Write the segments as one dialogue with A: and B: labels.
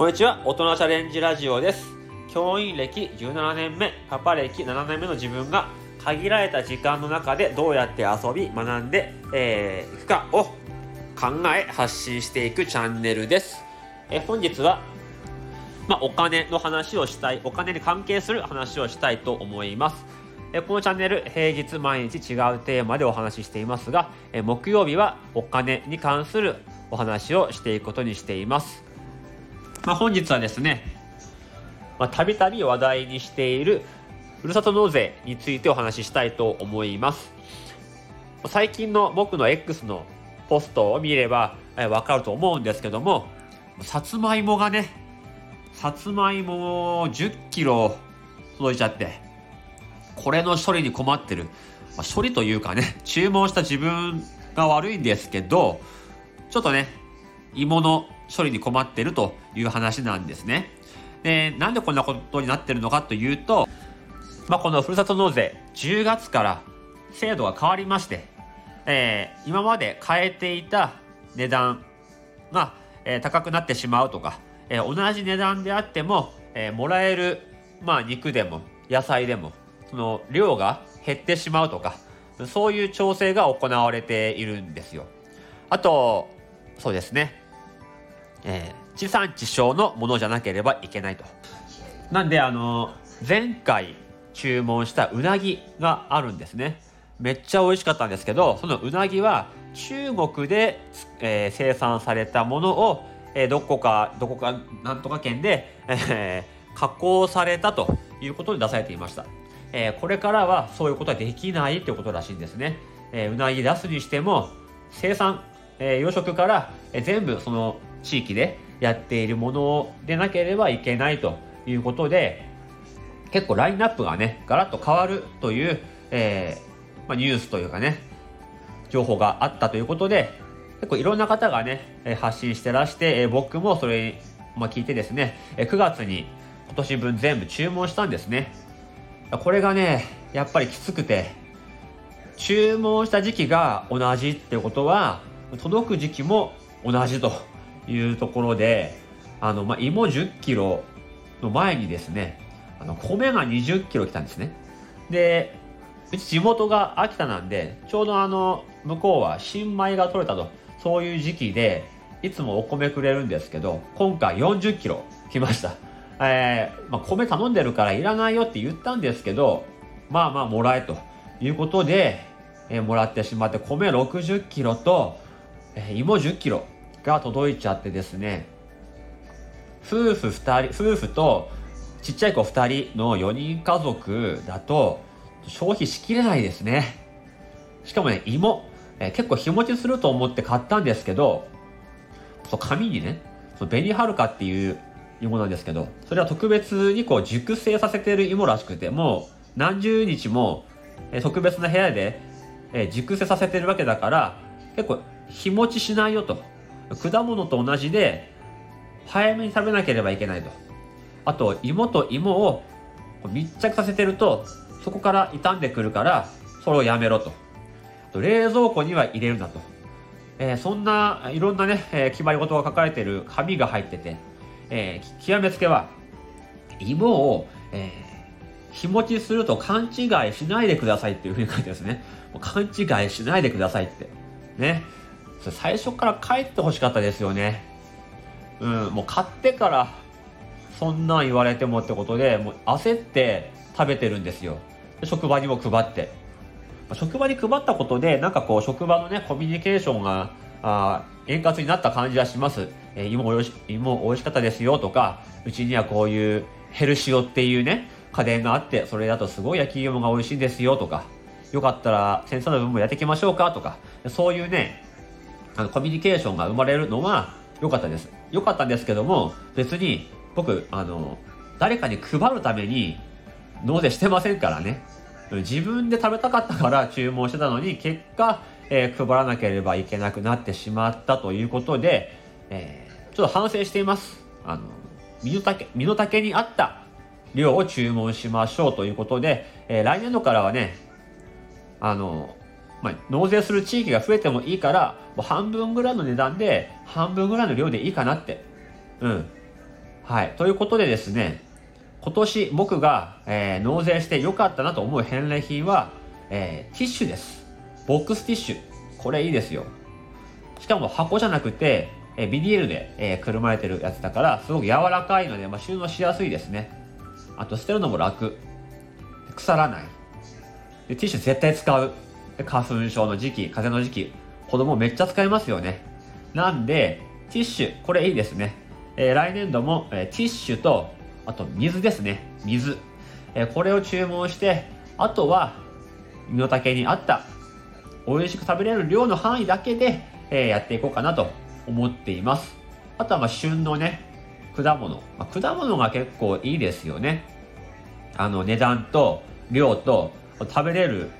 A: こんにちは、大人チャレンジラジオです。教員歴17年目、パパ歴7年目の自分が限られた時間の中でどうやって遊び、学んで、えー、くかを考え発信していくチャンネルです。えー本日は、まあ、お金の話をしたい、お金に関係する話をしたいと思います。えこのチャンネル、平日毎日違うテーマでお話ししていますが、え木曜日はお金に関するお話をしていくことにしています。まあ、本日はですね、たびたび話題にしているふるさと納税についてお話ししたいと思います。最近の僕の X のポストを見ればえーわかると思うんですけども、さつまいもがね、さつまいも10キロ届いちゃって、これの処理に困ってる。まあ処理というかね、注文した自分が悪いんですけど、ちょっとね、芋の処理に困ってるという話なんですね。で、なんでこんなことになってるのかというと、まあ、このふるさと納税、10月から制度が変わりまして、えー今まで変えていた値段が、えー高くなってしまうとか、えー同じ値段であっても、えもらえる、まあ、肉でも野菜でもその量が減ってしまうとかそういう調整が行われているんですよ。あとそうですね、えー地産地消のものじゃなければいけないと。なんであの前回注文したうなぎがあるんですね。めっちゃ美味しかったんですけどそのうなぎは中国で、えー生産されたものを、えーどこかどこかなんとか県で、えー加工されたということで出されていました、えーこれからはそういうことはできないということらしいんですね、えーうなぎ出すにしても生産、えー養殖から、えー全部その地域でやっているものでなければいけないということで結構ラインナップがねガラッと変わるという、えーまあ、ニュースというかね情報があったということで結構いろんな方がね発信してらして、僕もそれ、まあ、聞いてですね9月に今年分全部注文したんですね。これがねやっぱりきつくて注文した時期が同じってことは届く時期も同じと。いうところであの、まあ、芋1 0キロの前にですねあの米が2 0キロ来たんですね。でうち地元が秋田なんでちょうどあの向こうは新米が取れたとそういう時期でいつもお米くれるんですけど今回4 0キロ来ました。えーまあ、米頼んでるからいらないよって言ったんですけどまあまあもらえということで、えーもらってしまって米6 0キロと、えー芋1 0キロが届いちゃってですね夫婦2人夫婦とちっちゃい子2人の4人家族だと消費しきれないですね。しかもね芋、え結構日持ちすると思って買ったんですけどそう紙にねその紅はるかっていう芋なんですけどそれは特別にこう熟成させてる芋らしくてもう何十日も、特別な部屋で、熟成させてるわけだから結構日持ちしないよと。果物と同じで早めに食べなければいけないと。あと芋と芋を密着させてるとそこから傷んでくるからそれをやめろと。冷蔵庫には入れるなと、えーそんないろんなね、えー決まり事が書かれている紙が入ってて、えー極めつけは芋を、えー日持ちすると勘違いしないでくださいっていうふうに書いてですね。勘違いしないでくださいって。ね。それ最初から帰ってほしかったですよね。うんもう買ってからそんなん言われてもってことでもう焦って食べてるんですよ。職場にも配って。職場に配ったことでなんかこう職場のねコミュニケーションがあ円滑になった感じはします、えー芋おいし芋美味しかったですよとかうちにはこういうヘルシオっていうね家電があってそれだとすごい焼き芋が美味しいんですよとかよかったら先生の分もやっていきましょうかとかそういうねあのコミュニケーションが生まれるのは良かったです。良かったんですけども別に僕あの誰かに配るために納税してませんからね。自分で食べたかったから注文してたのに結果、えー配らなければいけなくなってしまったということで、えーちょっと反省しています。あの身の丈身の丈に合った量を注文しましょうということで、えー来年度からはねあのまあ、納税する地域が増えてもいいからもう半分ぐらいの値段で半分ぐらいの量でいいかなってうんはい。ということでですね、今年僕が、えー納税して良かったなと思う返礼品は、えーティッシュです。ボックスティッシュ。これいいですよ。しかも箱じゃなくて、えービニールで、えーくるまれてるやつだから、すごく柔らかいので、まあ、収納しやすいですね。あと捨てるのも楽。腐らない。でティッシュ絶対使う。花粉症の時期、風邪の時期、子供めっちゃ使いますよね。なんで、ティッシュ、これいいですね。えー来年度も、えーティッシュと、あと水ですね。水。えーこれを注文して、あとは、身の丈に合った、美味しく食べれる量の範囲だけで、えやっていこうかなと思っています。あとは、旬のね、果物。まあ、果物が結構いいですよね。あの、値段と量と食べれる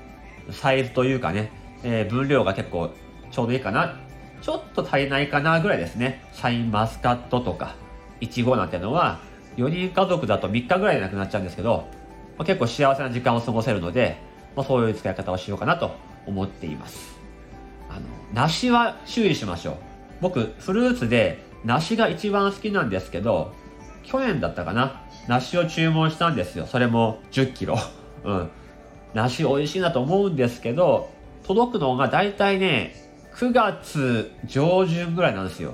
A: サイズというかね、えー分量が結構ちょうどいいかな。ちょっと足りないかなぐらいですね。シャインマスカットとか、イチゴなんてのは、4人家族だと3日ぐらいでなくなっちゃうんですけど、まあ結構幸せな時間を過ごせるので、まあ、そういう使い方をしようかなと思っています。あの、梨は注意しましょう。僕、フルーツで梨が一番好きなんですけど、去年だったかな？梨を注文したんですよ。それも10キロ。うん。梨美味しいなと思うんですけど、届くのが大体ね、9月上旬ぐらいなんですよ。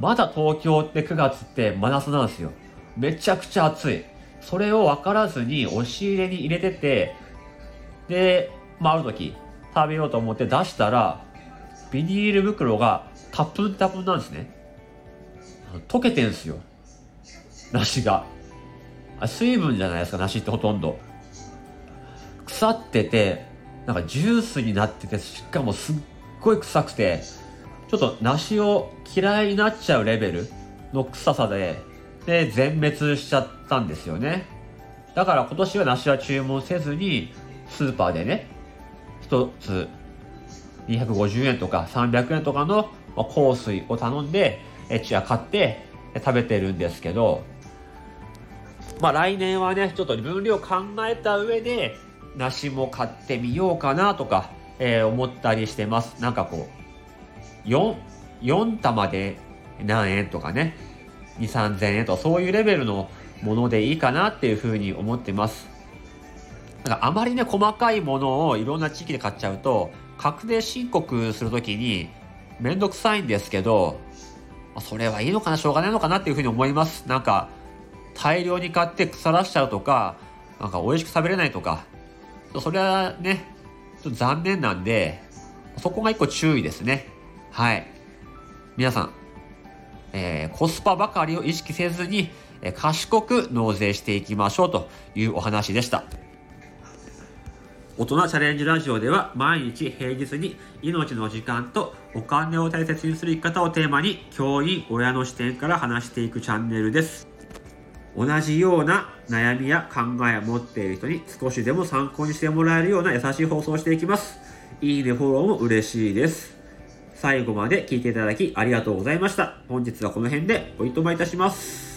A: まだ東京って9月って真夏なんですよ。めちゃくちゃ暑い。それを分からずに押し入れに入れてて、で、まあ、ある時食べようと思って出したら、ビニール袋がタプンタプンなんですね。溶けてんすよ。梨が。水分じゃないですか、梨ってほとんど。腐ってて、なんかジュースになってて、しかもすっごい臭くて、ちょっと梨を嫌いになっちゃうレベルの臭さで、で、全滅しちゃったんですよね。だから今年は梨は注文せずに、スーパーでね、一つ250円とか300円とかのま香水を頼んで、えチア買って食べてるんですけど、まあ来年はね、ちょっと分量考えた上で、梨も買ってみようかなとか、えー思ったりしてます。なんかこう、4、4玉で何円とかね、2、3000円とかそういうレベルのものでいいかなっていうふうに思ってます。なんかあまりね、細かいものをいろんな地域で買っちゃうと、確定申告するときにめんどくさいんですけど、それはいいのかな、しょうがないのかなっていうふうに思います。なんか、大量に買って腐らしちゃうとか、なんか美味しく食べれないとか、それはね、ちょっと残念なんで、そこが一個注意ですね。はい。皆さん、えーコスパばかりを意識せずに、えー賢く納税していきましょうというお話でした。大人チャレンジラジオでは毎日平日に命の時間とお金を大切にする生き方をテーマに教員、親の視点から話していくチャンネルです。同じような悩みや考えを持っている人に少しでも参考にしてもらえるような優しい放送をしていきます。いいね、フォローも嬉しいです。最後まで聞いていただきありがとうございました。本日はこの辺でおいとまいたします。